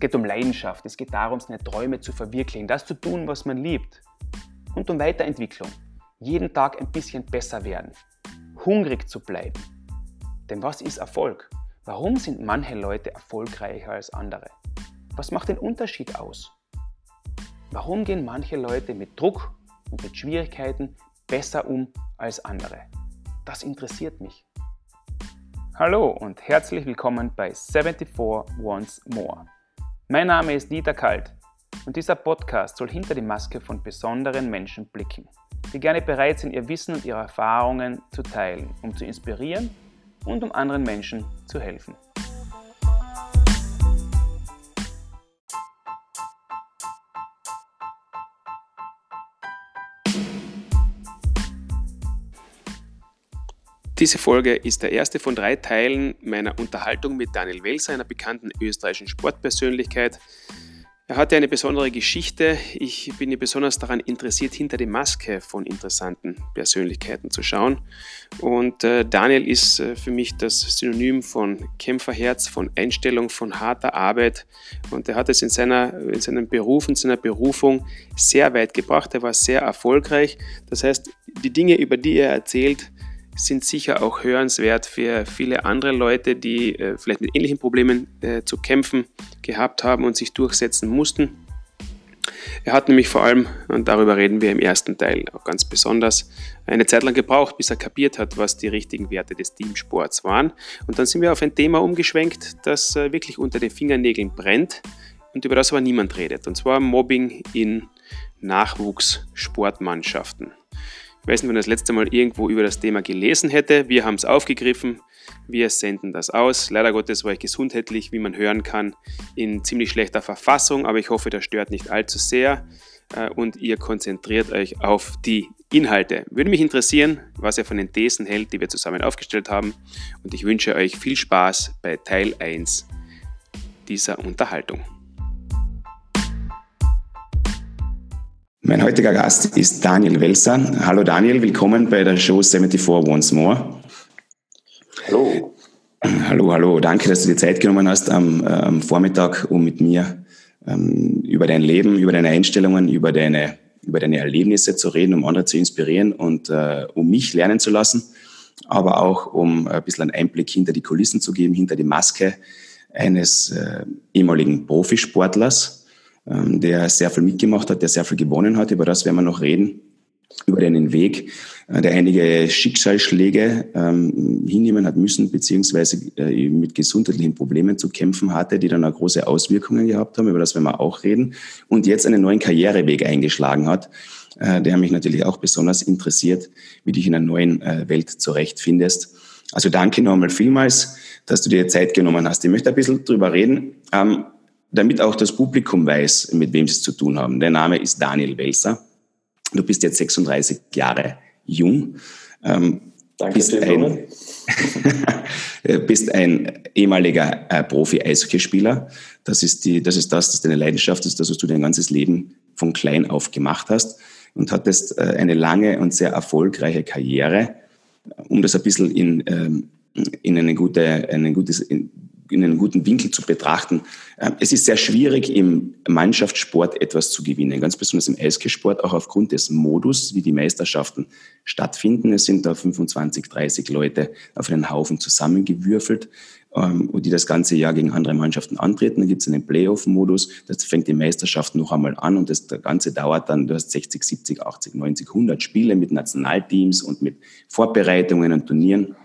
geht um Leidenschaft, es geht darum, seine Träume zu verwirklichen, das zu tun, was man liebt. Und um Weiterentwicklung, jeden Tag ein bisschen besser werden, hungrig zu bleiben. Denn was ist Erfolg? Warum sind manche Leute erfolgreicher als andere? Was macht den Unterschied aus? Warum gehen manche Leute mit Druck und mit Schwierigkeiten besser um als andere? Das interessiert mich. Hallo und herzlich willkommen bei 74 Once More. Mein Name ist Dieter Kalt und dieser Podcast soll hinter die Maske von besonderen Menschen blicken, die gerne bereit sind, ihr Wissen und ihre Erfahrungen zu teilen, um zu inspirieren und um anderen Menschen zu helfen. Diese Folge ist der erste von drei Teilen meiner Unterhaltung mit Daniel Welser, einer bekannten österreichischen Sportpersönlichkeit. Er hatte eine besondere Geschichte. Ich bin besonders daran interessiert, hinter die Maske von interessanten Persönlichkeiten zu schauen. Und äh, Daniel ist äh, für mich das Synonym von Kämpferherz, von Einstellung, von harter Arbeit. Und er hat es in, seiner, in seinem Beruf, in seiner Berufung sehr weit gebracht. Er war sehr erfolgreich. Das heißt, die Dinge, über die er erzählt, sind sicher auch hörenswert für viele andere Leute, die äh, vielleicht mit ähnlichen Problemen äh, zu kämpfen gehabt haben und sich durchsetzen mussten. Er hat nämlich vor allem, und darüber reden wir im ersten Teil auch ganz besonders, eine Zeit lang gebraucht, bis er kapiert hat, was die richtigen Werte des Teamsports waren. Und dann sind wir auf ein Thema umgeschwenkt, das äh, wirklich unter den Fingernägeln brennt und über das aber niemand redet. Und zwar Mobbing in Nachwuchssportmannschaften. Ich weiß nicht, wenn er das letzte Mal irgendwo über das Thema gelesen hätte. Wir haben es aufgegriffen. Wir senden das aus. Leider Gottes war ich gesundheitlich, wie man hören kann, in ziemlich schlechter Verfassung, aber ich hoffe, das stört nicht allzu sehr äh, und ihr konzentriert euch auf die Inhalte. Würde mich interessieren, was ihr von den Thesen hält, die wir zusammen aufgestellt haben und ich wünsche euch viel Spaß bei Teil 1 dieser Unterhaltung. Mein heutiger Gast ist Daniel Welser. Hallo Daniel, willkommen bei der Show 74 Once More. Hallo. Hallo, hallo. Danke, dass du dir Zeit genommen hast am, am Vormittag, um mit mir ähm, über dein Leben, über deine Einstellungen, über deine, über deine Erlebnisse zu reden, um andere zu inspirieren und äh, um mich lernen zu lassen, aber auch um ein bisschen einen Einblick hinter die Kulissen zu geben, hinter die Maske eines äh, ehemaligen Profisportlers ähm, der sehr viel mitgemacht hat, der sehr viel gewonnen hat. Über das werden wir noch reden, über deinen Weg, äh, der einige Schicksalsschläge ähm, hinnehmen hat müssen, beziehungsweise äh, mit gesundheitlichen Problemen zu kämpfen hatte, die dann auch große Auswirkungen gehabt haben. Über das werden wir auch reden. Und jetzt einen neuen Karriereweg eingeschlagen hat, äh, der mich natürlich auch besonders interessiert, wie dich in einer neuen äh, Welt zurechtfindest. Also danke nochmal vielmals, dass du dir Zeit genommen hast. Ich möchte ein bisschen drüber reden. Ähm, damit auch das Publikum weiß, mit wem sie es zu tun haben. Der Name ist Daniel Welser. Du bist jetzt 36 Jahre jung. Ähm, Danke bist ein, bist ein ehemaliger äh, Profi-Eishockeyspieler. Das ist, die, das ist das, das deine Leidenschaft ist, das, was du dein ganzes Leben von klein auf gemacht hast und hattest äh, eine lange und sehr erfolgreiche Karriere. Um das ein bisschen in, ähm, in eine gute, ein gutes, in, in einen guten Winkel zu betrachten. Ähm, es ist sehr schwierig, im Mannschaftssport etwas zu gewinnen, ganz besonders im Eishockeysport, auch aufgrund des Modus, wie die Meisterschaften stattfinden. Es sind da 25, 30 Leute auf einen Haufen zusammengewürfelt, ähm, die das ganze Jahr gegen andere Mannschaften antreten. Dann gibt es einen Playoff-Modus, das fängt die Meisterschaft noch einmal an und das Ganze dauert dann, du hast 60, 70, 80, 90, 100 Spiele mit Nationalteams und mit Vorbereitungen und Turnieren.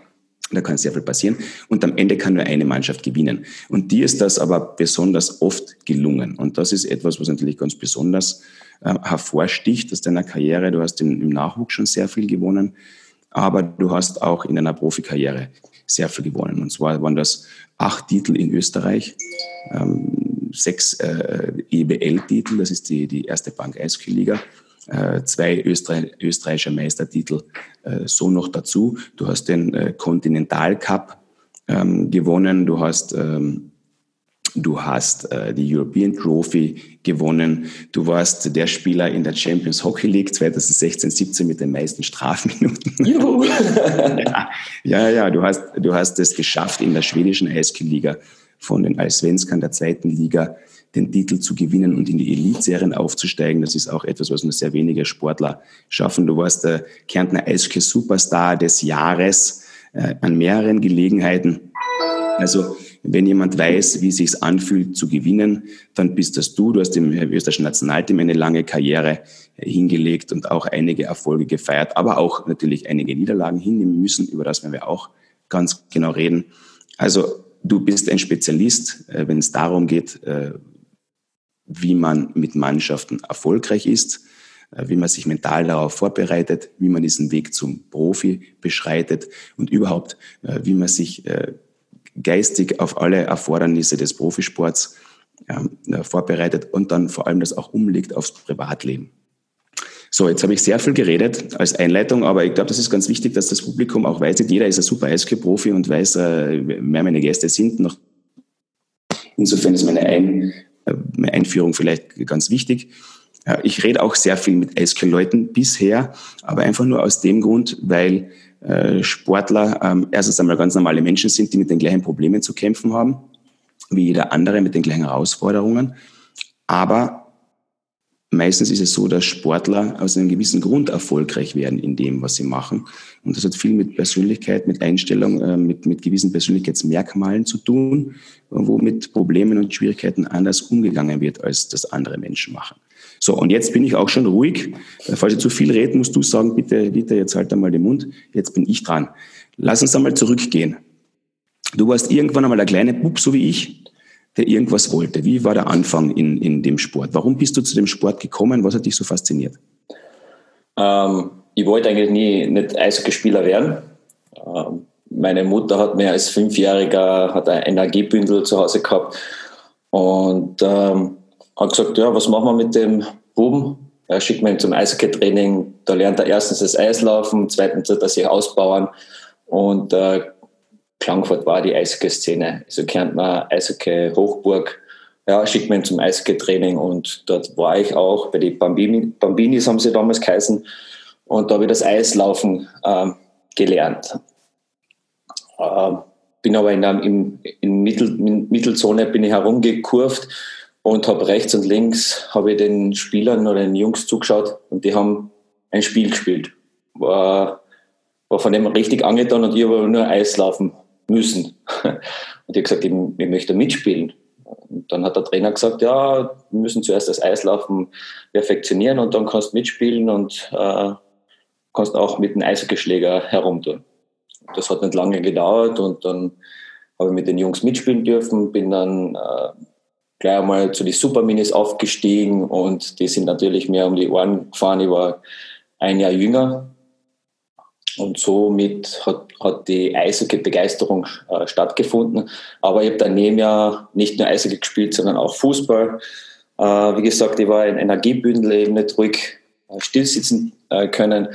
Da kann sehr viel passieren. Und am Ende kann nur eine Mannschaft gewinnen. Und dir ist das aber besonders oft gelungen. Und das ist etwas, was natürlich ganz besonders äh, hervorsticht aus deiner Karriere. Du hast im, im Nachwuchs schon sehr viel gewonnen, aber du hast auch in deiner Profikarriere sehr viel gewonnen. Und zwar waren das acht Titel in Österreich, ähm, sechs äh, EBL-Titel, das ist die, die erste Bank-Eishockey-Liga, zwei Österreich, österreichische Meistertitel äh, so noch dazu. Du hast den äh, Continental Cup ähm, gewonnen, du hast ähm, Du hast äh, die European Trophy gewonnen. Du warst der Spieler in der Champions Hockey League 2016-17 mit den meisten Strafminuten. Juhu. ja, ja, ja, du hast, du hast es geschafft in der schwedischen Eishockey-Liga von den Allsvenskern der zweiten Liga den Titel zu gewinnen und in die Elitserien aufzusteigen. Das ist auch etwas, was nur sehr wenige Sportler schaffen. Du warst der Kärntner Eishockey Superstar des Jahres äh, an mehreren Gelegenheiten. Also wenn jemand weiß, wie es sich anfühlt zu gewinnen, dann bist das du. Du hast im österreichischen Nationalteam eine lange Karriere äh, hingelegt und auch einige Erfolge gefeiert, aber auch natürlich einige Niederlagen hinnehmen müssen, über das werden wir auch ganz genau reden. Also du bist ein Spezialist, äh, wenn es darum geht, äh, wie man mit Mannschaften erfolgreich ist, wie man sich mental darauf vorbereitet, wie man diesen Weg zum Profi beschreitet und überhaupt, wie man sich geistig auf alle Erfordernisse des Profisports äh, vorbereitet und dann vor allem das auch umlegt aufs Privatleben. So, jetzt habe ich sehr viel geredet als Einleitung, aber ich glaube, das ist ganz wichtig, dass das Publikum auch weiß, jeder ist ein super Eishockey-Profi und weiß, äh, wer meine Gäste sind. Insofern ist meine, Ein, äh, Einführung vielleicht ganz wichtig. Ich rede auch sehr viel mit Eishockey-Leuten bisher, aber einfach nur aus dem Grund, weil äh, Sportler ähm, erstens einmal ganz normale Menschen sind, die mit den gleichen Problemen zu kämpfen haben, wie jeder andere mit den gleichen Herausforderungen. Aber meistens ist es so, dass Sportler aus einem gewissen Grund erfolgreich werden in dem, was sie machen. Und das hat viel mit Persönlichkeit, mit Einstellung, äh, mit, mit gewissen Persönlichkeitsmerkmalen zu tun, wo mit Problemen und Schwierigkeiten anders umgegangen wird, als das andere Menschen machen. So, und jetzt bin ich auch schon ruhig. Äh, falls ich zu viel rede, musst du sagen, bitte, bitte, jetzt halt einmal den Mund. Jetzt bin ich dran. Lass uns einmal zurückgehen. Du warst irgendwann einmal der kleine Bub, so wie ich, der irgendwas wollte. Wie war der Anfang in, in dem Sport? Warum bist du zu dem Sport gekommen? Was hat dich so fasziniert? Ähm, ich wollte eigentlich nie nicht Eishockeyspieler werden. Ähm, meine Mutter hat mir als Fünfjähriger hat ein Energiebündel zu Hause gehabt und ähm, hat gesagt, ja, was machen wir mit dem Buben? Er schickt mich zum Eishockey-Training. Da lernt er erstens das Eislaufen, zweitens dass sich ausbauen. Und äh, Klangfurt war die Eishockey-Szene. Also Kärntner Eishockey-Hochburg. Ja, schickt mich zum Eishockey-Training und dort war ich auch bei den Bambini, Bambinis, haben sie damals geheißen. Und da habe ich das Eislaufen äh, gelernt. Äh, bin aber in der in, in Mittel, in Mittelzone bin ich herumgekurvt und habe rechts und links habe ich den Spielern oder den Jungs zugeschaut und die haben ein Spiel gespielt. War, war von dem richtig angetan und ich habe nur Eis laufen müssen. Und ich habe gesagt, ich, ich möchte mitspielen. Und dann hat der Trainer gesagt, ja, wir müssen zuerst das Eislaufen perfektionieren und dann kannst du mitspielen und äh, kannst auch mit dem Eishockeyschläger herumtun. Das hat nicht lange gedauert und dann habe ich mit den Jungs mitspielen dürfen, bin dann äh, gleich einmal zu den Superminis aufgestiegen und die sind natürlich mehr um die Ohren gefahren. Ich war ein Jahr jünger und somit hat, hat die Eishockey-Begeisterung äh, stattgefunden. Aber ich habe daneben ja nicht nur Eishockey gespielt, sondern auch Fußball. Äh, wie gesagt, ich war in Energiebündel eben nicht ruhig äh, stillsitzen äh, können.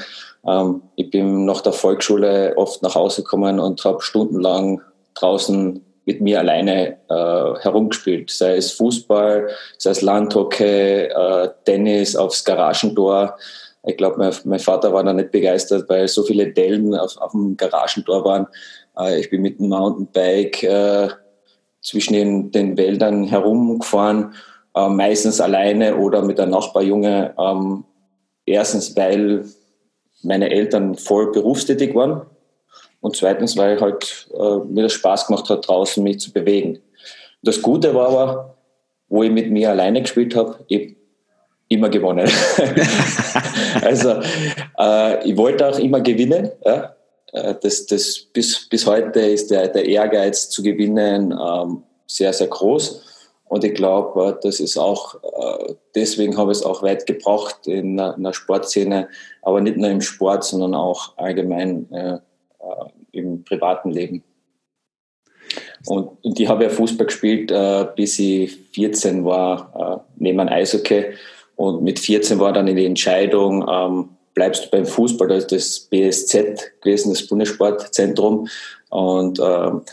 Ähm, ich bin nach der Volksschule oft nach Hause gekommen und habe stundenlang draußen mit mir alleine äh, herumgespielt, sei es Fußball, sei es Landhockey, äh, Tennis aufs Garagentor. Ich glaube, mein, mein, Vater war da nicht begeistert, weil so viele Dellen auf, auf dem Garagentor waren. Äh, ich bin mit dem Mountainbike äh, zwischen den, den, Wäldern herumgefahren, äh, meistens alleine oder mit einem Nachbarjunge. Ähm, erstens, weil meine Eltern voll berufstätig waren und zweitens, weil halt äh, mir das Spaß gemacht hat, draußen mich zu bewegen. Das Gute war aber, wo ich mit mir alleine gespielt habe, immer gewonnen. also äh, ich wollte auch immer gewinnen. Ja? Äh, das, das, bis, bis heute ist der, der Ehrgeiz zu gewinnen ähm, sehr, sehr groß. Und ich glaube, äh, das ist auch, äh, deswegen habe ich es auch weit gebracht in in einer Sportszene, aber nicht nur im Sport, sondern auch allgemein äh, im privaten Leben. Und, und ich habe ja Fußball gespielt, bis ich 14 war, neben einem Eishockey. Und mit 14 war dann die Entscheidung, ähm, bleibst du beim Fußball, da ist das BSZ gewesen, das Bundessportzentrum. Und ähm,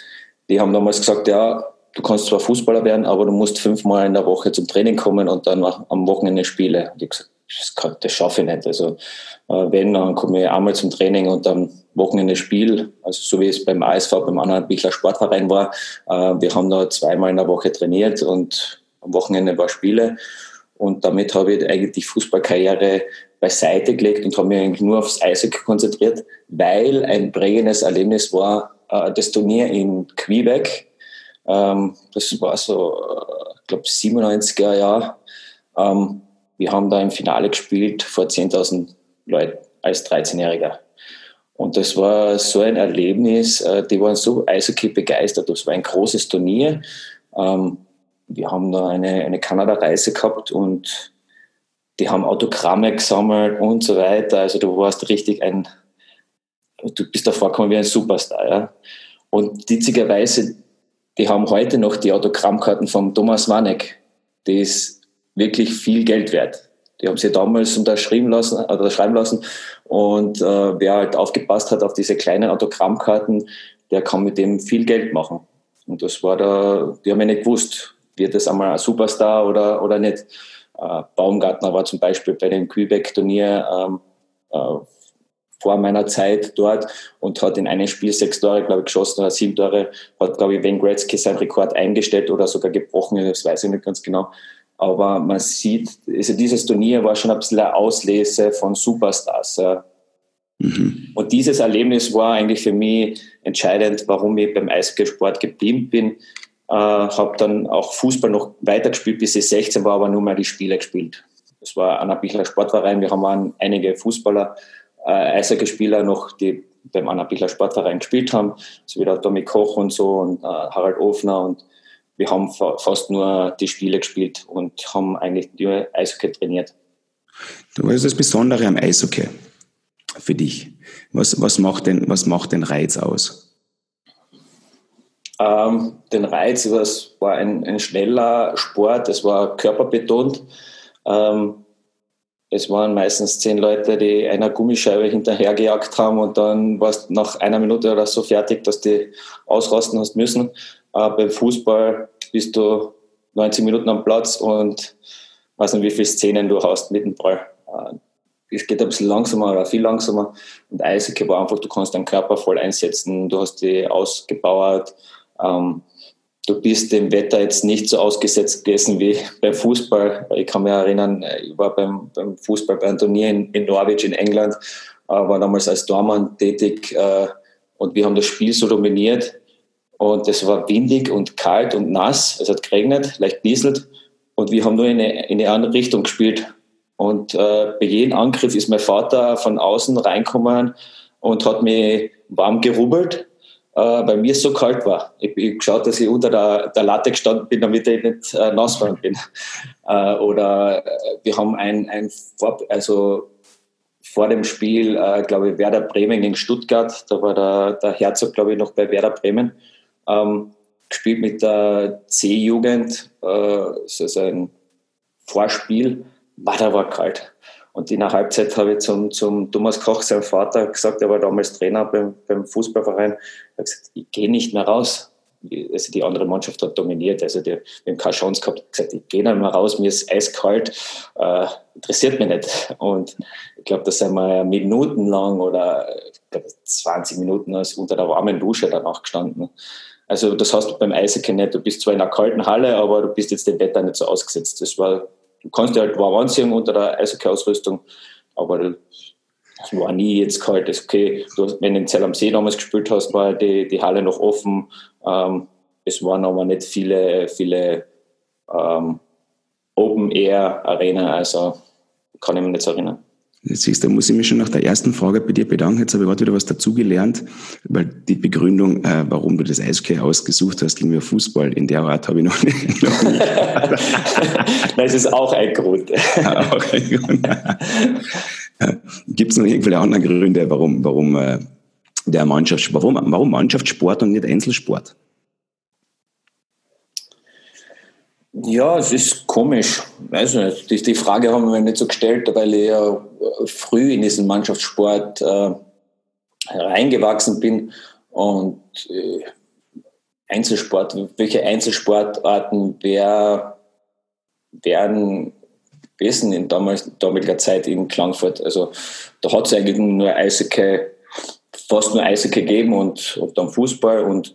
die haben damals gesagt, ja, du kannst zwar Fußballer werden, aber du musst fünfmal in der Woche zum Training kommen und dann am Wochenende Spiele. Und ich gesagt, das, das schaffe ich nicht. Also äh, wenn, dann komme ich einmal zum Training und dann Wochenende Spiel, also so wie es beim ASV, beim anderen Bichler Sportverein war. Äh, wir haben da zweimal in der Woche trainiert und am Wochenende war Spiele. Und damit habe ich eigentlich die Fußballkarriere beiseite gelegt und habe mich eigentlich nur aufs Eishockey konzentriert, weil ein prägendes Erlebnis war äh, das Turnier in Quebec. Ähm, das war so, ich glaube, 97er Jahr. Ähm, wir haben da im Finale gespielt vor 10.000 Leuten als 13-Jähriger. Und das war so ein Erlebnis. Äh, die waren so Eishockey begeistert. Das war ein großes Turnier. Ähm, wir haben da eine, eine Kanada-Reise gehabt und die haben Autogramme gesammelt und so weiter. Also du warst richtig ein, du bist da vorgekommen wie ein Superstar. Ja? Und witzigerweise, die haben heute noch die Autogrammkarten von Thomas Wanek. Die ist wirklich viel Geld wert. Die haben sie damals unterschrieben lassen, oder schreiben lassen. Und äh, wer halt aufgepasst hat auf diese kleinen Autogrammkarten, der kann mit dem viel Geld machen. Und das war da, die haben ja nicht gewusst, wird es einmal ein Superstar oder, oder nicht. Äh, Baumgartner war zum Beispiel bei dem Quebec-Turnier ähm, äh, vor meiner Zeit dort und hat in einem Spiel sechs Tore, glaube ich, geschossen oder sieben Tore, hat, glaube ich, Wayne Gretzky seinen Rekord eingestellt oder sogar gebrochen, das weiß ich nicht ganz genau. Aber man sieht, also dieses Turnier war schon ein bisschen eine Auslese von Superstars. Mhm. Und dieses Erlebnis war eigentlich für mich entscheidend, warum ich beim Eishockeysport geblieben bin. Äh, habe dann auch Fußball noch weitergespielt, bis ich 16 war, aber nur mal die Spiele gespielt. Das war Anna Bichler Sportverein. Wir haben einige Fußballer, äh, Eishockeyspieler noch, die beim Anna Bichler Sportverein gespielt haben, so wie der Tommy Koch und so und äh, Harald Ofner und wir haben fast nur die Spiele gespielt und haben eigentlich nur Eishockey trainiert. Was ist das Besondere am Eishockey für dich? Was, was, macht, den, was macht den Reiz aus? Ähm, den Reiz, es war ein, ein schneller Sport, es war körperbetont. Ähm, es waren meistens zehn Leute, die einer Gummischeibe hinterhergejagt haben und dann warst nach einer Minute oder so fertig, dass die ausrasten hast müssen. Äh, beim Fußball bist du 90 Minuten am Platz und weiß nicht, wie viele Szenen du hast mit dem Ball. Äh, es geht ein bisschen langsamer oder viel langsamer. Und Eishockey war einfach, du kannst deinen Körper voll einsetzen, du hast die ausgebaut. Ähm, du bist dem Wetter jetzt nicht so ausgesetzt gewesen wie beim Fußball. Ich kann mich erinnern, ich war beim, beim Fußball beim Turnier in, in Norwich in England, äh, war damals als Dormann tätig äh, und wir haben das Spiel so dominiert und es war windig und kalt und nass. Es hat geregnet, leicht nieselt. Und wir haben nur in eine, in eine andere Richtung gespielt. Und äh, bei jedem Angriff ist mein Vater von außen reinkommen und hat mich warm gerubbelt, äh, weil mir so kalt war. Ich habe geschaut, dass ich unter der, der Latte gestanden bin, damit ich nicht äh, nass worden bin. Äh, oder äh, wir haben ein, ein Vor also vor dem Spiel, äh, glaube ich, Werder Bremen gegen Stuttgart. Da war der, der Herzog, glaube ich, noch bei Werder Bremen ähm, gespielt mit der C-Jugend, äh, das ist ein Vorspiel, war da war kalt. Und in der Halbzeit habe ich zum, zum Thomas Koch, seinem Vater, gesagt, er war damals Trainer beim, beim Fußballverein, hat gesagt, ich gehe nicht mehr raus. Also die andere Mannschaft hat dominiert, also die, wir haben keine Chance gehabt, ich gesagt, ich gehe nicht mehr raus, mir ist eiskalt, äh, interessiert mich nicht. Und ich glaube, da sind wir minutenlang oder 20 Minuten unter der warmen Dusche danach gestanden. Also das hast du beim Eishockey nicht. Du bist zwar in einer kalten Halle, aber du bist jetzt dem Wetter nicht so ausgesetzt. Das war, du kannst dir halt warm anziehen unter der Eishockey-Ausrüstung, aber es war nie jetzt kalt. Das okay, du, wenn du in Zell am See damals gespielt hast, war die, die Halle noch offen. Ähm, es waren aber nicht viele, viele ähm, Open-Air-Arena, also kann ich mich nicht erinnern. Jetzt siehst du, da muss ich mich schon nach der ersten Frage bei dir bedanken. Jetzt habe ich gerade wieder was dazugelernt, weil die Begründung, äh, warum du das Eishockey ausgesucht hast, ging mir Fußball. In der Art habe ich noch nicht. Noch nicht. das ist auch ein Grund. auch ein Grund. Gibt es noch irgendwelche anderen Gründe, warum, warum äh, der Mannschafts, warum, warum Mannschaftssport und nicht Einzelsport? Ja, es ist komisch. Weiß nicht. Die, die Frage haben wir nicht so gestellt, weil ich ja früh in diesen Mannschaftssport äh, reingewachsen bin und äh, Einzelsport, welche Einzelsportarten wer, werden gewesen in damals, damaliger Zeit in Klangfurt. Also da hat es eigentlich nur Eishockey, fast nur Eishockey gegeben und, und dann Fußball und,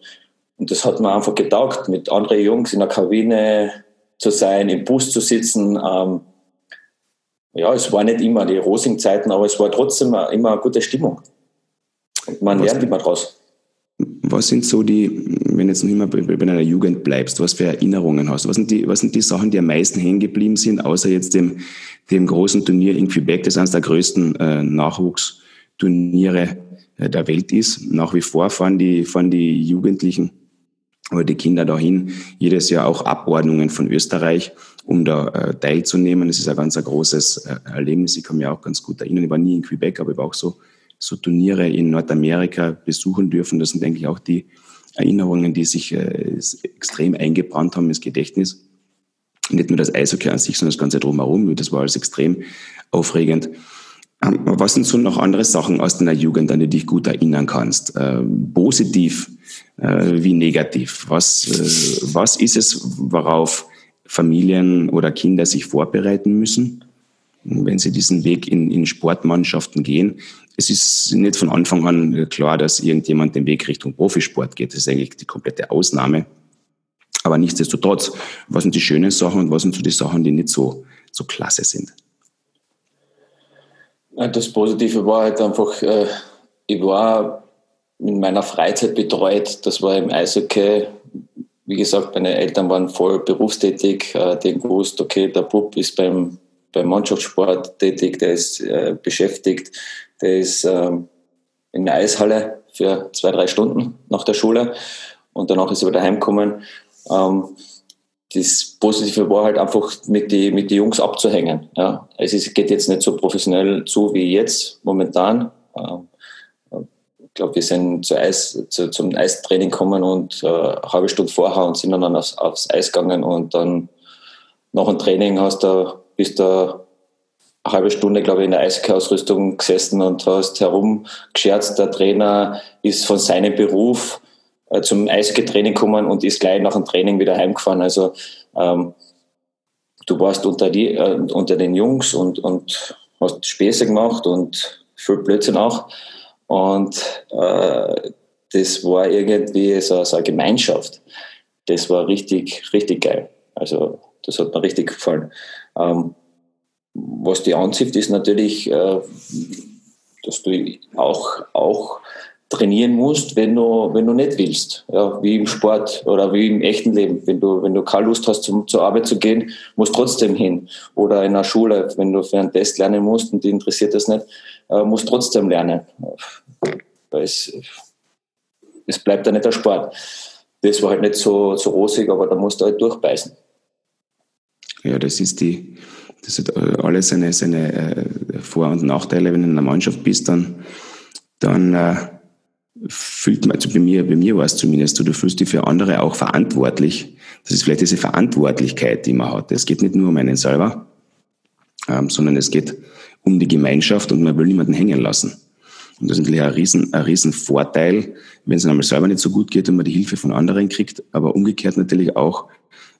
und das hat mir einfach getaugt, mit anderen Jungs in der Kabine zu sein, im Bus zu sitzen. Ähm, ja, es war nicht immer die rosigen Zeiten, aber es war trotzdem immer eine gute Stimmung. Man was, lernt immer draus. Was sind so die, wenn jetzt noch immer bei, deiner Jugend bleibst, was für Erinnerungen hast? Was sind die, was sind die Sachen, die am meisten hängen geblieben sind, außer jetzt dem, dem großen Turnier in Quebec, das eines der größten äh, Nachwuchsturniere äh, der Welt ist. Nach wie vor fahren die, fahren die Jugendlichen oder die Kinder dahin, jedes Jahr auch Abordnungen von Österreich, um da äh, teilzunehmen. Das ist ein ganz ein großes äh, Erlebnis. Ich kann mich auch ganz gut erinnern. Ich war nie in Quebec, aber ich war auch so, so Turniere in Nordamerika besuchen dürfen. Das sind eigentlich auch die Erinnerungen, die sich äh, extrem eingebrannt haben ins Gedächtnis. Nicht nur das Eishockey an sich, sondern das Ganze drumherum. Das war alles extrem aufregend. Ähm, was sind so noch andere Sachen aus deiner Jugend, an die du dich gut erinnern kannst? Ähm, positiv äh, wie negativ? Was, äh, was ist es, worauf Familien oder Kinder sich vorbereiten müssen, wenn sie diesen Weg in, in Sportmannschaften gehen? Es ist nicht von Anfang an klar, dass irgendjemand den Weg Richtung Profisport geht. Das ist eigentlich die komplette Ausnahme. Aber nichtsdestotrotz, was sind die schönen Sachen und was sind so die Sachen, die nicht so, so klasse sind? Das Positive war halt einfach, äh, ich war in meiner Freizeit betreut. Das war im Eishockey. Wie gesagt, meine Eltern waren voll berufstätig. Äh, die haben gewusst, okay, der Bub ist beim, beim Mannschaftssport tätig, der ist äh, beschäftigt, der ist ähm, in der Eishalle für zwei, drei Stunden nach der Schule und danach ist er wieder heimgekommen. Ähm, das Positive war halt einfach mit den mit die Jungs abzuhängen. Ja. Es ist, geht jetzt nicht so professionell zu wie jetzt momentan. Ähm, ich glaube, wir sind zu Eis, zu, zum Eistraining gekommen und äh, eine halbe Stunde vorher und sind dann aufs, aufs Eis gegangen und dann nach dem Training hast du, bist du eine halbe Stunde, glaube ich, in der Eishockey-Ausrüstung gesessen und hast herumgescherzt. Der Trainer ist von seinem Beruf äh, zum Eishockey-Training gekommen und ist gleich nach dem Training wieder heimgefahren. Also ähm, du warst unter, die, äh, unter den Jungs und, und hast Späße gemacht und viel Blödsinn auch. Und äh, das war irgendwie so, so eine Gemeinschaft. Das war richtig, richtig geil. Also das hat mir richtig gefallen. Ähm, was die anzieht, ist natürlich, äh, dass du auch, auch trainieren musst, wenn du, wenn du nicht willst. Ja, wie im Sport oder wie im echten Leben. Wenn du, wenn du keine Lust hast, zum, zur Arbeit zu gehen, musst trotzdem hin. Oder in der Schule, wenn du für einen Test lernen musst und die interessiert das nicht, äh, musst trotzdem lernen. Weil es, es bleibt ja nicht der Sport. Das war halt nicht so, so rosig, aber da musst du halt durchbeißen. Ja, das ist die, das hat alles seine, seine äh, Vor- und Nachteile. Wenn du in einer Mannschaft bist, dann, dann äh, fühlt man, also bei mir, bei mir war es zumindest so, du fühlst dich für andere auch verantwortlich. Das ist vielleicht diese Verantwortlichkeit, die man hat. Es geht nicht nur um einen selber, ähm, sondern es geht um die Gemeinschaft und man will niemanden hängen lassen. Und das ist natürlich ein riesen, ein riesen Vorteil, wenn es einmal selber nicht so gut geht und man die Hilfe von anderen kriegt, aber umgekehrt natürlich auch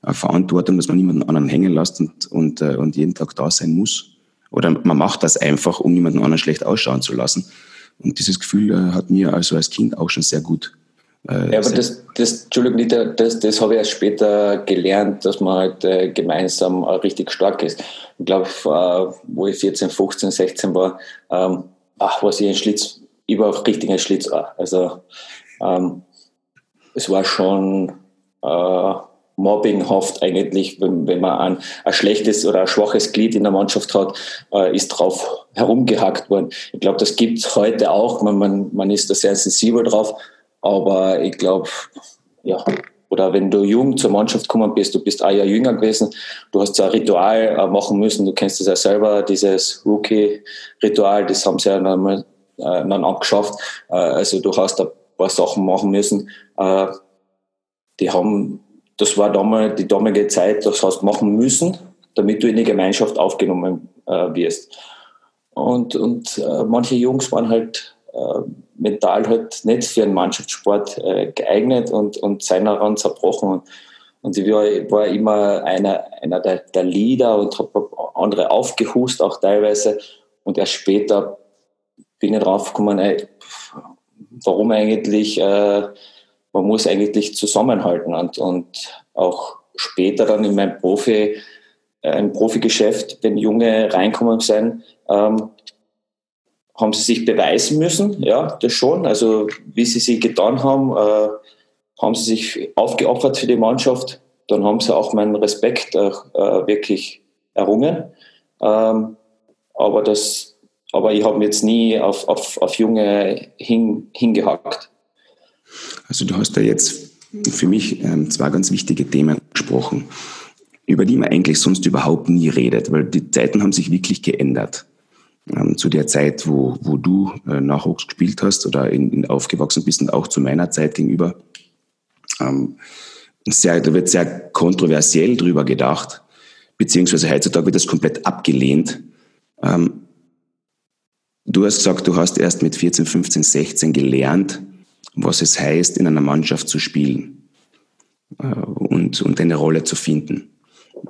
Verantwortung, dass man niemanden anderen hängen lässt und, und, äh, und jeden Tag da sein muss. Oder man macht das einfach, um niemanden anderen schlecht ausschauen zu lassen. Und dieses Gefühl äh, hat mir also als Kind auch schon sehr gut. Äh, ja, aber das, das, Entschuldigung, das, das habe ich erst später gelernt, dass man halt äh, gemeinsam äh, richtig stark ist. Ich glaube, äh, wo ich 14, 15, 16 war, ähm, ach, was ich ein Schlitz, ich war auch richtig ein Schlitz. Also ähm, es war schon äh, mobbinghaft eigentlich, wenn, wenn man ein, ein, schlechtes oder ein schwaches Glied in der Mannschaft hat, äh, ist drauf herumgehackt worden. Ich glaube, das gibt es heute auch. Man, man, man ist da sehr sensibel drauf, aber ich glaube, ja, oder wenn du jung zur Mannschaft gekommen bist, du bist ein Jahr jünger gewesen, du hast so ein Ritual äh, machen müssen, du kennst das ja selber, dieses Rookie-Ritual, das haben sie ja dann, mal, äh, dann abgeschafft. Äh, also du hast ein paar Sachen machen müssen, äh, die haben das war damals die damalige Zeit, das hast machen müssen, damit du in die Gemeinschaft aufgenommen äh, wirst. Und, und äh, manche Jungs waren halt äh, mental halt nicht für einen Mannschaftssport äh, geeignet und, und seien daran zerbrochen. Und, ich war, war immer einer, einer der, der Leader und habe andere aufgehust, auch teilweise. Und erst später bin ich drauf gekommen, ey, warum eigentlich äh, man muss eigentlich zusammenhalten und, und auch später dann in mein Profi, äh, ein Profigeschäft, wenn Junge reinkommen sind, ähm, haben sie sich beweisen müssen, ja, das schon. Also wie sie sich getan haben, äh, haben sie sich aufgeopfert für die Mannschaft. Dann haben sie auch meinen Respekt äh, wirklich errungen. Ähm, aber das, aber ich habe jetzt nie auf, auf, auf Junge hin, hingehackt. Also du hast da jetzt für mich ähm, zwei ganz wichtige Themen gesprochen, über die man eigentlich sonst überhaupt nie redet, weil die Zeiten haben sich wirklich geändert. Ähm, zu der Zeit, wo, wo du äh, Nachwuchs gespielt hast oder in, in aufgewachsen bist und auch zu meiner Zeit gegenüber, ähm, sehr, da wird sehr kontroversiell drüber gedacht, beziehungsweise heutzutage wird das komplett abgelehnt. Du hast gesagt, du hast erst mit 14, 15, 16 gelernt, was es heißt, in einer Mannschaft zu spielen äh, und, und eine Rolle zu finden.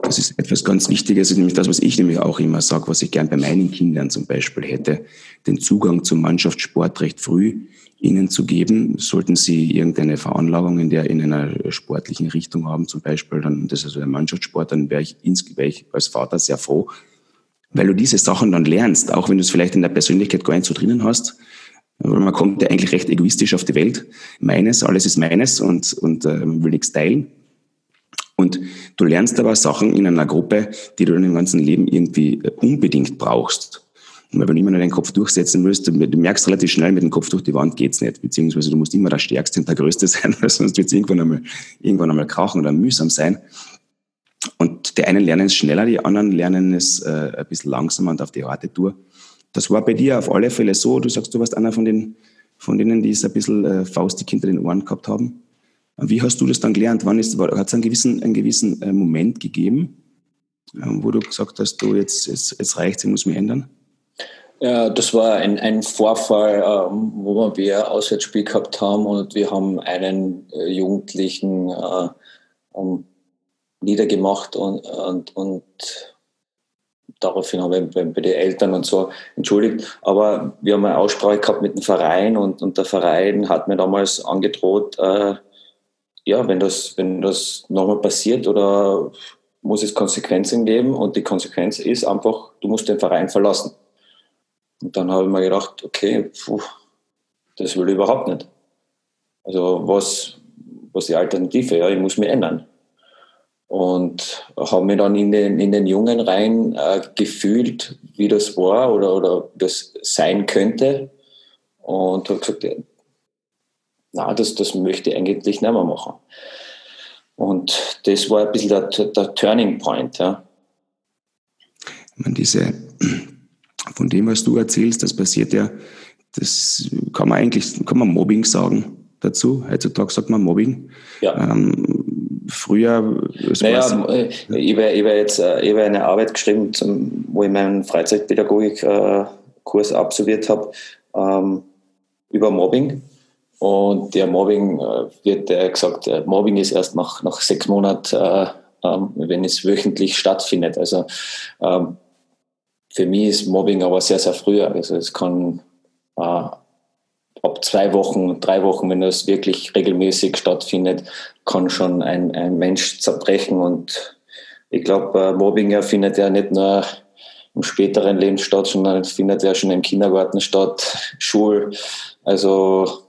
Das ist etwas ganz Wichtiges, nämlich das, was ich nämlich auch immer sage, was ich gern bei meinen Kindern zum Beispiel hätte, den Zugang zum Mannschaftssport recht früh ihnen zu geben. Sollten sie irgendeine Veranlagung in der in einer sportlichen Richtung haben, zum Beispiel, dann das ist also der Mannschaftssport, dann wäre ich, wäre ich als Vater sehr froh, weil du diese Sachen dann lernst, auch wenn du es vielleicht in der Persönlichkeit gar nicht so drinnen hast. Man kommt ja eigentlich recht egoistisch auf die Welt. Meines, alles ist meines und, und äh, will nichts teilen. Und du lernst aber Sachen in einer Gruppe, die du in deinem ganzen Leben irgendwie äh, unbedingt brauchst. Und wenn du immer nur deinen Kopf durchsetzen willst, du, merkst relativ schnell, mit dem Kopf durch die Wand geht's nicht. Beziehungsweise du musst immer der Stärkste und der Größte sein, weil sonst wird es irgendwann einmal, irgendwann einmal krachen oder mühsam sein. Und die einen lernen es schneller, die anderen lernen es äh, ein bisschen langsamer und auf die harte Tour. Das war bei dir auf alle Fälle so. Du sagst, du warst einer von, den, von denen, die es ein bisschen äh, faustig hinter den Ohren gehabt haben. Wie hast du das dann gelernt? Wann hat es einen gewissen, einen gewissen äh, Moment gegeben, äh, wo du gesagt hast, du, jetzt, jetzt, jetzt reicht es, ich muss mich ändern? Ja, das war ein, ein Vorfall, ähm, wo wir ein Auswärtsspiel gehabt haben und wir haben einen äh, Jugendlichen äh, um, niedergemacht und, und, und daraufhin habe ich bei, bei den Eltern und so entschuldigt. Aber wir haben eine Aussprache gehabt mit dem Verein und, und der Verein hat mir damals angedroht, äh, ja, wenn das, wenn das nochmal passiert oder muss es Konsequenzen geben und die Konsequenz ist einfach, du musst den Verein verlassen. Und dann habe ich mir gedacht, okay, puh, das will ich überhaupt nicht. Also was, was die Alternative? Ja, ich muss mich ändern und habe mich dann in den, in den Jungen rein äh, gefühlt, wie das war oder, oder das sein könnte. Und habe gesagt, na, das, das möchte ich eigentlich nicht mehr machen. Und das war ein bisschen der, der Turning Point. Ja. meine, diese, von dem, was du erzählst, das passiert ja, das kann man eigentlich, kann man Mobbing sagen dazu. Heutzutage sagt man Mobbing. Ja. Ähm, früher. Naja, äh, ich habe hab jetzt äh, ich hab eine Arbeit geschrieben, zum, wo ich meinen Freizeitpädagogik-Kurs äh, absolviert habe, ähm, über Mobbing. Und der Mobbing wird äh, gesagt, Mobbing ist erst nach, nach sechs Monaten, äh, ähm, wenn es wöchentlich stattfindet. Also ähm, für mich ist Mobbing aber sehr, sehr früh. Also es kann äh, ab zwei Wochen, drei Wochen, wenn das wirklich regelmäßig stattfindet, kann schon ein, ein Mensch zerbrechen. Und ich glaube, äh, Mobbing findet ja nicht nur im späteren Leben statt, sondern findet ja schon im Kindergarten statt, Schul. Also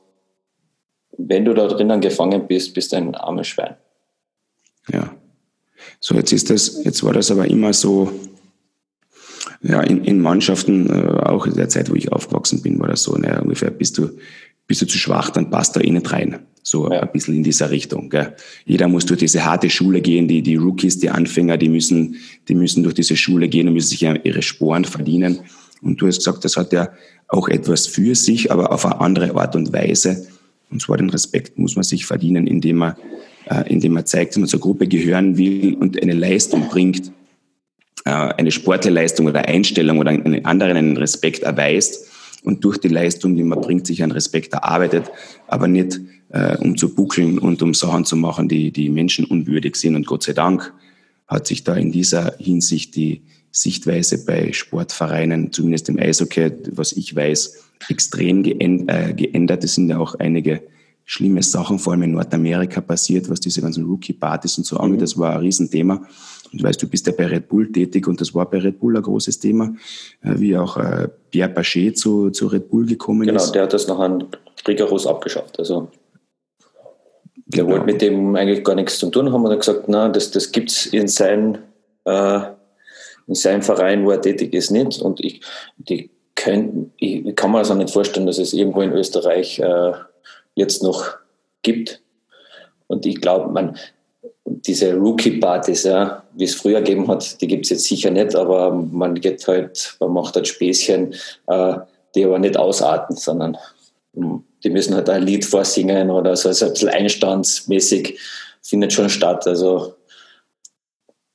wenn du da drinnen gefangen bist, bist du ein armes Schwein. Ja. So, jetzt ist das, jetzt war das aber immer so, ja, in, in Mannschaften, äh, auch in der Zeit, wo ich aufgewachsen bin, war das so, ne, ungefähr bist du, bist du zu schwach, dann passt da eh nicht rein. So ja. ein bisschen in dieser Richtung. Gell. Jeder muss durch diese harte Schule gehen, die, die Rookies, die Anfänger, die müssen, die müssen durch diese Schule gehen und müssen sich ihre Sporen verdienen. Und du hast gesagt, das hat ja auch etwas für sich, aber auf eine andere Art und Weise. Und zwar den Respekt muss man sich verdienen, indem man, äh, indem man zeigt, dass man zur Gruppe gehören will und eine Leistung bringt, eine Sportleistung oder Einstellung oder einen anderen einen Respekt erweist und durch die Leistung, die man bringt, sich einen Respekt erarbeitet, aber nicht äh, um zu buckeln und um Sachen zu machen, die, die Menschen unwürdig sind. Und Gott sei Dank hat sich da in dieser Hinsicht die Sichtweise bei Sportvereinen, zumindest im Eishockey, was ich weiß, extrem äh, geändert. Es sind ja auch einige schlimme Sachen, vor allem in Nordamerika passiert, was diese ganzen Rookie-Partys und so angeht. Mhm. Das war ein Riesenthema. Und du weißt, du bist ja bei Red Bull tätig und das war bei Red Bull ein großes Thema, äh, wie auch äh, Pierre Pachet zu, zu Red Bull gekommen genau, ist. Genau, der hat das nachher rigoros abgeschafft. Also der genau. wollte mit dem eigentlich gar nichts zu tun haben und hat gesagt, na, das, das gibt es in, sein, äh, in seinem Verein, wo er tätig ist, nicht. Und ich, die können, ich kann mir das auch nicht vorstellen, dass es irgendwo in Österreich äh, jetzt noch gibt. Und ich glaube, man, diese Rookie-Partys, ja, wie es früher gegeben hat, die gibt es jetzt sicher nicht, aber man geht halt, man macht halt Späßchen, äh, die aber nicht ausarten, sondern hm, die müssen halt ein Lied vorsingen oder so, also ein bisschen einstandsmäßig findet schon statt. Also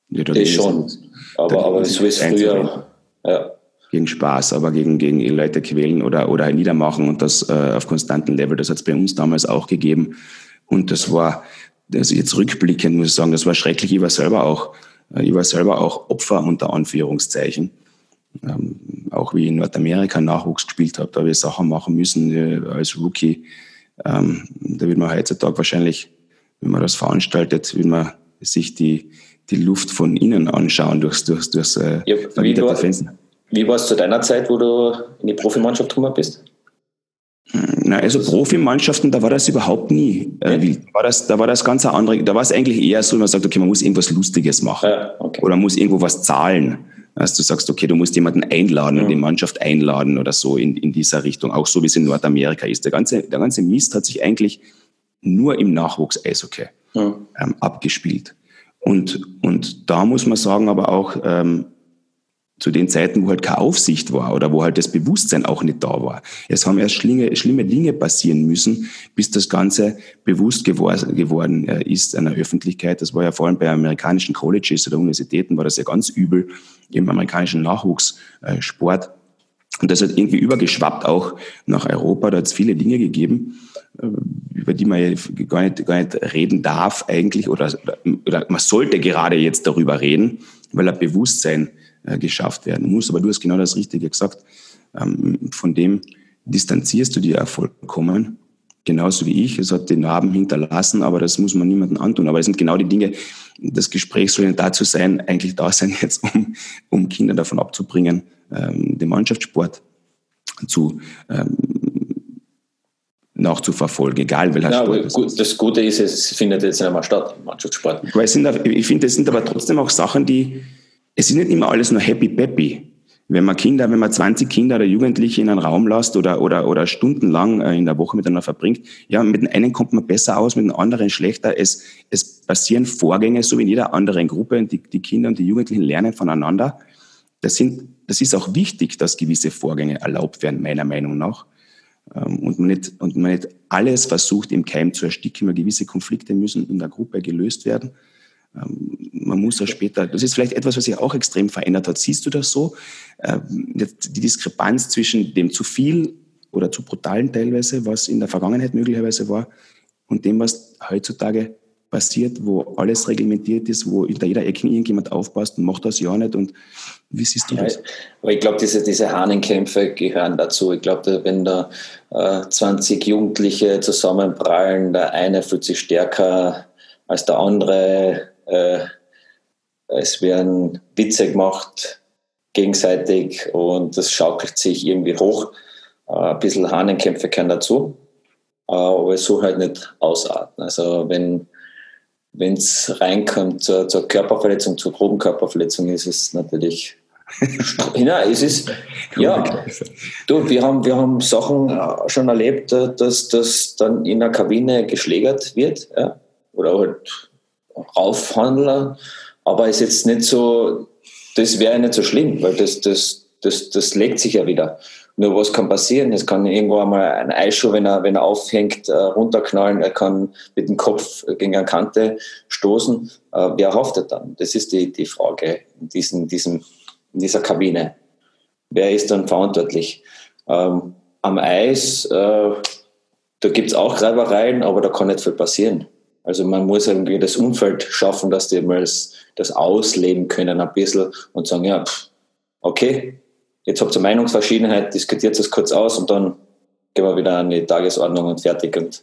ja, das schon. Aber, aber so wie es früher. Gegen Spaß, aber gegen, gegen Leute quälen oder, oder niedermachen und das äh, auf konstantem Level, das hat es bei uns damals auch gegeben. Und das war, also jetzt rückblickend muss ich sagen, das war schrecklich. Ich war selber auch, äh, ich war selber auch Opfer unter Anführungszeichen. Ähm, auch wie in Nordamerika Nachwuchs gespielt habe, da habe ich Sachen machen müssen äh, als Rookie. Ähm, da wird man heutzutage wahrscheinlich, wenn man das veranstaltet, will man sich die, die Luft von innen anschauen durchs, durchs, durchs äh, ja, wie, Fenster. Wie war es zu deiner Zeit, wo du in die Profimannschaft gekommen bist? Na, also Profimannschaften, da war das überhaupt nie äh, wild. Da war das, da war das ganz andere, da war es eigentlich eher so, man sagt, okay, man muss irgendwas Lustiges machen. Ja, okay. Oder man muss irgendwo was zahlen. Dass du sagst, okay, du musst jemanden einladen ja. und die Mannschaft einladen oder so in, in dieser Richtung, auch so wie es in Nordamerika ist. Der ganze, der ganze Mist hat sich eigentlich nur im Nachwuchs Eishockey ja. ähm, abgespielt. Und, und da muss man sagen, aber auch ähm, zu den Zeiten, wo halt keine Aufsicht war oder wo halt das Bewusstsein auch nicht da war. Es haben erst schlimme, schlimme Dinge passieren müssen, bis das Ganze bewusst gewor geworden äh, ist einer Öffentlichkeit. Das war ja vor allem bei amerikanischen Colleges oder Universitäten war das ja ganz übel im amerikanischen Nachwuchssport. Und das hat irgendwie übergeschwappt auch nach Europa. Da hat es viele Dinge gegeben, äh, über die man gar nicht, gar nicht reden darf eigentlich oder, oder man sollte gerade jetzt darüber reden, weil ein Bewusstsein äh, geschafft werden muss. Aber du hast genau das Richtige gesagt. Ähm, von dem distanzierst du dich ja vollkommen. Genauso wie ich. Es hat den Narben hinterlassen, aber das muss man niemandem antun. Aber es sind genau die Dinge, das Gespräch soll ja dazu sein, eigentlich da sein jetzt, um, um Kinder davon abzubringen, ähm, den Mannschaftssport zu ähm, nachzuverfolgen, egal welcher ja, Sport. Gut, das Gute ist, es findet jetzt nicht einmal statt, Mannschaftssport. ich finde, das sind aber trotzdem auch Sachen, die, es ist nicht immer alles nur happy peppy. Wenn man Kinder, wenn man 20 Kinder oder Jugendliche in einen Raum lässt oder, oder, oder stundenlang äh, in der Woche miteinander verbringt, ja, mit dem einen kommt man besser aus, mit dem anderen schlechter. Es, es passieren Vorgänge, so wie in jeder anderen Gruppe. Die, die Kinder und die Jugendlichen lernen voneinander. Das sind, das ist auch wichtig, dass gewisse Vorgänge erlaubt werden, meiner Meinung nach. Ähm, und man nicht, und man nicht alles versucht, im Keim zu ersticken, weil gewisse Konflikte müssen in der Gruppe gelöst werden. Ähm, man muss ja später, das ist vielleicht etwas, was sich auch extrem verändert hat. Siehst du das so? Ähm, die Diskrepanz zwischen dem zu viel oder zu brutalen teilweise, was in der Vergangenheit möglicherweise war, und dem, was heutzutage passiert, wo alles reglementiert ist, wo hinter jeder Ecke irgendjemand aufpasst und macht das ja nicht. Und wie siehst du ja, das? Aber ich glaube, diese, diese Hahnenkämpfe gehören dazu. Ich glaube, wenn da äh, 20 Jugendliche zusammenprallen, der eine fühlt sich stärker als der andere, äh, es werden Witze gemacht gegenseitig und das schaukelt sich irgendwie hoch. Äh, ein bisschen Hahnenkämpfe können dazu, äh, aber es soll halt nicht ausarten. Also wenn wenn es reinkommt zur, zur, Körperverletzung, zur groben Körperverletzung, ist es natürlich. ja, es ist. Ja, du, wir haben, wir haben Sachen schon erlebt, dass das dann in der Kabine geschlägert wird ja, oder halt raufhandeln. Aber ist jetzt nicht so, das wäre nicht so schlimm, weil das, das, das, das legt sich ja wieder. Nur was kann passieren? Es kann irgendwo einmal ein Eisschuh, wenn er, wenn er aufhängt, äh, runterknallen. Er kann mit dem Kopf gegen eine Kante stoßen. Äh, wer haftet dann? Das ist die, die Frage in, diesen, diesem, in dieser Kabine. Wer ist dann verantwortlich? Ähm, am Eis, äh, da gibt es auch Reibereien, aber da kann nicht viel passieren. Also man muss irgendwie das Umfeld schaffen, dass die mal das, das ausleben können ein bisschen und sagen, ja, okay, jetzt habt ihr Meinungsverschiedenheit, diskutiert es kurz aus und dann gehen wir wieder an die Tagesordnung und fertig. Und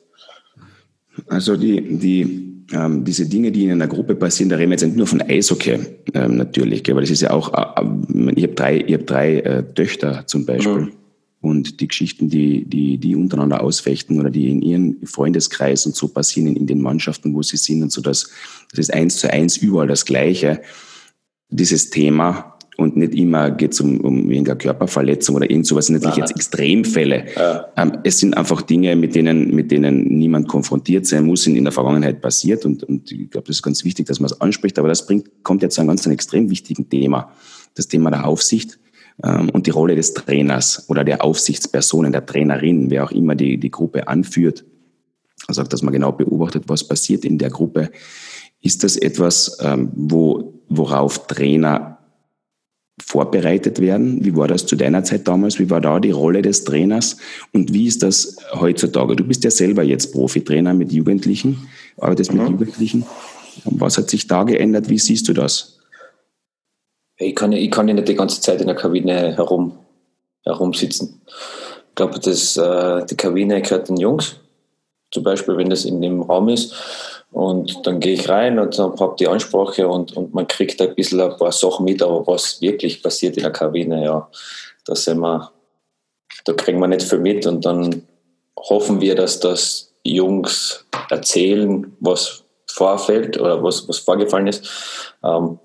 Also die, die, ähm, diese Dinge, die in einer Gruppe passieren, da reden wir jetzt nicht nur von Eishockey ähm, natürlich, gell, weil das ist ja auch, äh, äh ich habe drei, ich hab drei äh, Töchter zum Beispiel. Mhm. Und die Geschichten, die, die, die untereinander ausfechten oder die in ihrem Freundeskreis und so passieren, in, den Mannschaften, wo sie sind und so, das, das ist eins zu eins überall das Gleiche. Dieses Thema, und nicht immer geht es um, um irgendeine Körperverletzung oder irgend sowas, sind natürlich jetzt Extremfälle. Ja. Ähm, es sind einfach Dinge, mit denen, mit denen niemand konfrontiert sein muss, sind in der Vergangenheit passiert und, und ich glaube, das ist ganz wichtig, dass man es anspricht, aber das bringt, kommt jetzt zu einem ganz einem extrem wichtigen Thema, das Thema der Aufsicht und die Rolle des Trainers oder der Aufsichtspersonen, der Trainerin, wer auch immer die, die Gruppe anführt. Also, dass man genau beobachtet, was passiert in der Gruppe. Ist das etwas, ähm, wo, worauf Trainer vorbereitet werden? Wie war das zu deiner Zeit damals? Wie war da die Rolle des Trainers? Und wie ist das heutzutage? Du bist ja selber jetzt Profitrainer mit Jugendlichen, arbeitest mhm. mit Jugendlichen. Was hat sich da geändert? Wie siehst du das? Ich kann, ich kann nicht die ganze Zeit in der Kabine herum, herumsitzen. Ich glaube, dass, äh, die Kabine gehört den Jungs. Zum Beispiel, wenn das in dem Raum ist. Und dann gehe ich rein und habe die Ansprache und, und man kriegt ein bisschen ein paar Sachen mit, aber was wirklich passiert in der Kabine, ja, da sind wir, da kriegen wir nicht viel mit und dann hoffen wir, dass das Jungs erzählen, was vorfällt oder was, was vorgefallen ist. Ähm,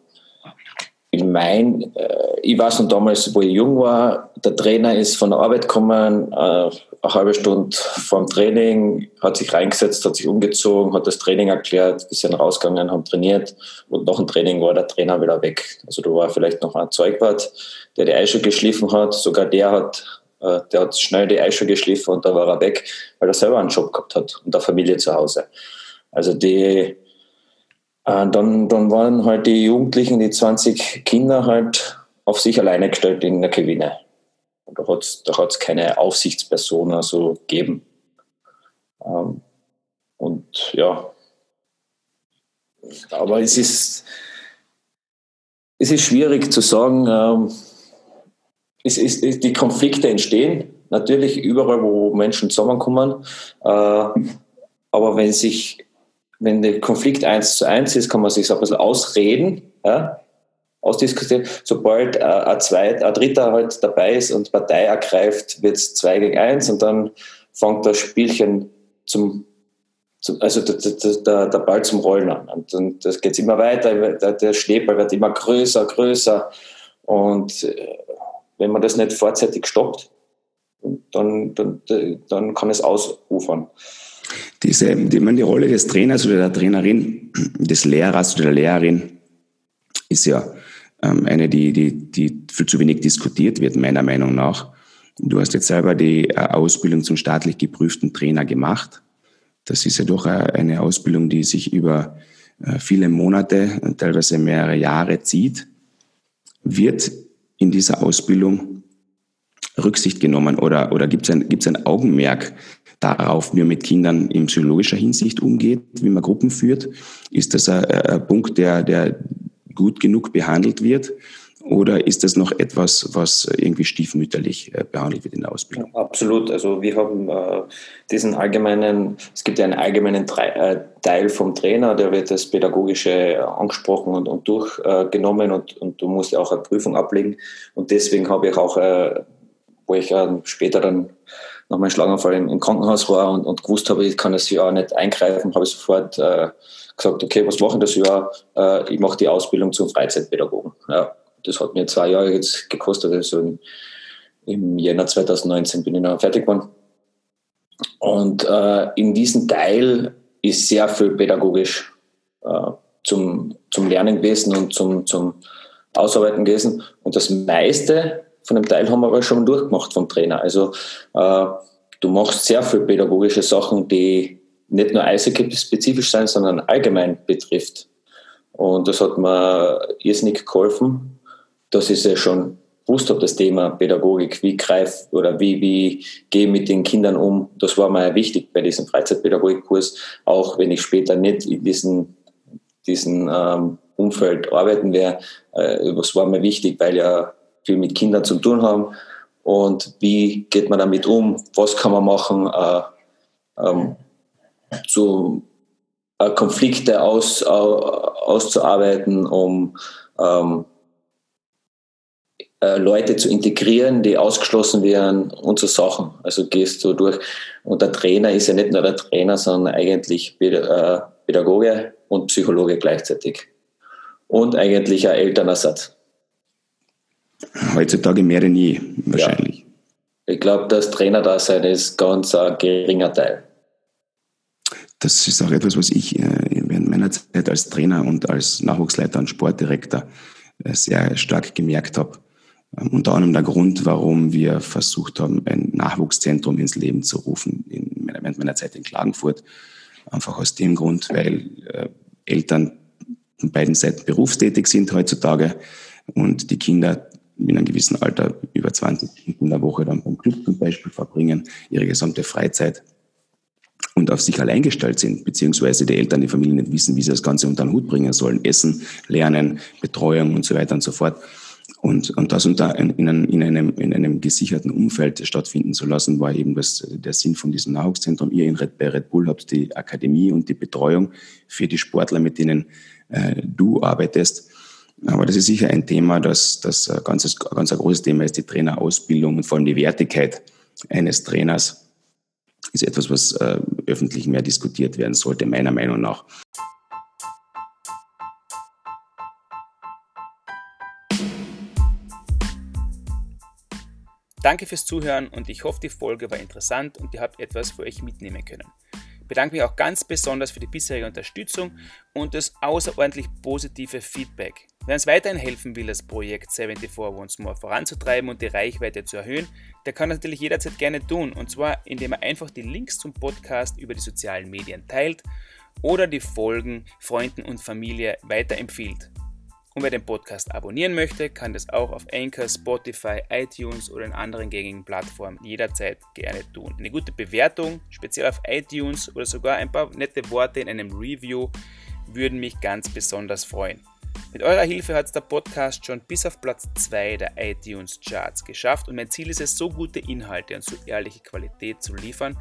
ich meine, äh, ich weiß noch damals, wo ich jung war, der Trainer ist von der Arbeit gekommen, äh, eine halbe Stunde vor dem Training, hat sich reingesetzt, hat sich umgezogen, hat das Training erklärt, wir sind rausgegangen, haben trainiert und nach dem Training war der Trainer wieder weg. Also da war vielleicht noch ein Zeugwart, der die Eische geschliffen hat, sogar der hat, äh, der hat schnell die Eische geschliffen und da war er weg, weil er selber einen Job gehabt hat und eine Familie zu Hause. Also die, äh, dann, dann waren halt die Jugendlichen, die 20 Kinder halt auf sich alleine gestellt in der Kabine. Da hat es da hat's keine Aufsichtsperson also gegeben. Ähm, und ja, aber es ist, es ist schwierig zu sagen, ähm, es ist, es, die Konflikte entstehen natürlich überall, wo Menschen zusammenkommen. Äh, aber wenn sich wenn der Konflikt eins zu eins ist, kann man sich so ein bisschen ausreden, ja, ausdiskutieren. Sobald äh, ein, Zweit, ein Dritter halt dabei ist und Partei ergreift, wird es zwei gegen eins und dann fängt das Spielchen zum, zum also der, der, der, Ball zum Rollen an. Und, und das geht immer weiter, der, der Schneeball wird immer größer, größer. Und äh, wenn man das nicht vorzeitig stoppt, dann, dann, dann kann es ausufern. Diese, die, meine, die Rolle des Trainers oder der Trainerin, des Lehrers oder der Lehrerin ist ja ähm, eine, die, die, die viel zu wenig diskutiert wird, meiner Meinung nach. Du hast jetzt selber die äh, Ausbildung zum staatlich geprüften Trainer gemacht. Das ist ja doch äh, eine Ausbildung, die sich über äh, viele Monate, teilweise mehrere Jahre zieht. Wird in dieser Ausbildung Rücksicht genommen oder, oder gibt es ein, ein Augenmerk darauf, wie man mit Kindern in psychologischer Hinsicht umgeht, wie man Gruppen führt? Ist das ein, ein Punkt, der, der gut genug behandelt wird? Oder ist das noch etwas, was irgendwie stiefmütterlich äh, behandelt wird in der Ausbildung? Absolut. Also wir haben äh, diesen allgemeinen, es gibt ja einen allgemeinen äh, Teil vom Trainer, der wird das Pädagogische angesprochen und, und durchgenommen und, und du musst ja auch eine Prüfung ablegen. Und deswegen habe ich auch, wo ich später dann nach meinem Schlaganfall im, im Krankenhaus war und, und, gewusst habe, ich kann das Jahr nicht eingreifen, habe ich sofort äh, gesagt, okay, was mache ich das Jahr? Äh, ich mache die Ausbildung zum Freizeitpädagogen. Ja, das hat mir zwei Jahre jetzt gekostet, also im, im Jänner 2019 bin ich noch fertig geworden. Und äh, in diesem Teil ist sehr viel pädagogisch äh, zum, zum Lernen gewesen und zum, zum Ausarbeiten gewesen. Und das meiste von dem Teil haben wir aber schon durchgemacht vom Trainer. Also äh, du machst sehr viele pädagogische Sachen, die nicht nur Eishockey-spezifisch sein, sondern allgemein betrifft. Und das hat mir irrsinnig geholfen, dass ich ja schon gewusst habe, das Thema Pädagogik, wie greif oder wie, wie gehe mit den Kindern um. Das war mir wichtig bei diesem Freizeitpädagogikkurs, auch wenn ich später nicht in diesem diesen ähm, Umfeld arbeiten werde. Äh, das war mir wichtig, weil ja viel mit Kindern zu tun haben und wie geht man damit um, was kann man machen, äh, ähm, zu, äh, Konflikte aus, auszuarbeiten, um ähm, äh, Leute zu integrieren, die ausgeschlossen werden und so Sachen. Also gehst du durch. Und der Trainer ist ja nicht nur der Trainer, sondern eigentlich äh, Pädagoge und Psychologe gleichzeitig. Und eigentlich ein Elternersatz. Heutzutage mehr denn je, wahrscheinlich. Ja. Ich glaube, das Trainerdasein ist ganz ein geringer Teil. Das ist auch etwas, was ich äh, während meiner Zeit als Trainer und als Nachwuchsleiter und Sportdirektor sehr stark gemerkt habe ähm, unter anderem der Grund, warum wir versucht haben, ein Nachwuchszentrum ins Leben zu rufen in meiner, während meiner Zeit in Klagenfurt. Einfach aus dem Grund, weil äh, Eltern von beiden Seiten berufstätig sind heutzutage und die Kinder in einem gewissen Alter über 20 Stunden in der Woche dann beim Club zum Beispiel verbringen, ihre gesamte Freizeit und auf sich allein gestellt sind, beziehungsweise die Eltern, die Familie nicht wissen, wie sie das Ganze unter den Hut bringen sollen. Essen, Lernen, Betreuung und so weiter und so fort. Und, und das unter in, in, einem, in einem gesicherten Umfeld stattfinden zu lassen, war eben das, der Sinn von diesem Nachwuchszentrum. Ihr in Red, bei Red Bull habt die Akademie und die Betreuung für die Sportler, mit denen äh, du arbeitest. Aber das ist sicher ein Thema, das, das ein ganz, ein großes Thema ist, die Trainerausbildung und vor allem die Wertigkeit eines Trainers ist etwas, was äh, öffentlich mehr diskutiert werden sollte, meiner Meinung nach. Danke fürs Zuhören und ich hoffe, die Folge war interessant und ihr habt etwas für euch mitnehmen können. Ich bedanke mich auch ganz besonders für die bisherige Unterstützung und das außerordentlich positive Feedback. Wer uns weiterhin helfen will, das Projekt 74 Once More voranzutreiben und die Reichweite zu erhöhen, der kann das natürlich jederzeit gerne tun. Und zwar, indem er einfach die Links zum Podcast über die sozialen Medien teilt oder die Folgen Freunden und Familie weiterempfiehlt. Und wer den Podcast abonnieren möchte, kann das auch auf Anchor, Spotify, iTunes oder in anderen gängigen Plattformen jederzeit gerne tun. Eine gute Bewertung, speziell auf iTunes oder sogar ein paar nette Worte in einem Review würden mich ganz besonders freuen. Mit eurer Hilfe hat es der Podcast schon bis auf Platz 2 der iTunes Charts geschafft und mein Ziel ist es, so gute Inhalte und so ehrliche Qualität zu liefern,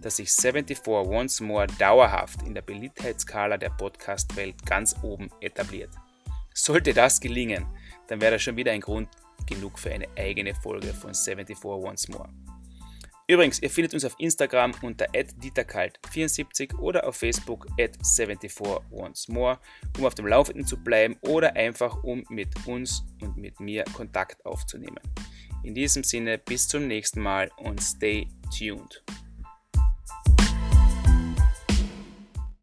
dass sich 74 Once More dauerhaft in der Beliebtheitsskala der Podcast-Welt ganz oben etabliert. Sollte das gelingen, dann wäre das schon wieder ein Grund genug für eine eigene Folge von 74 Once More. Übrigens, ihr findet uns auf Instagram unter dieterkalt74 oder auf Facebook at 74 Once More, um auf dem Laufenden zu bleiben oder einfach um mit uns und mit mir Kontakt aufzunehmen. In diesem Sinne, bis zum nächsten Mal und stay tuned.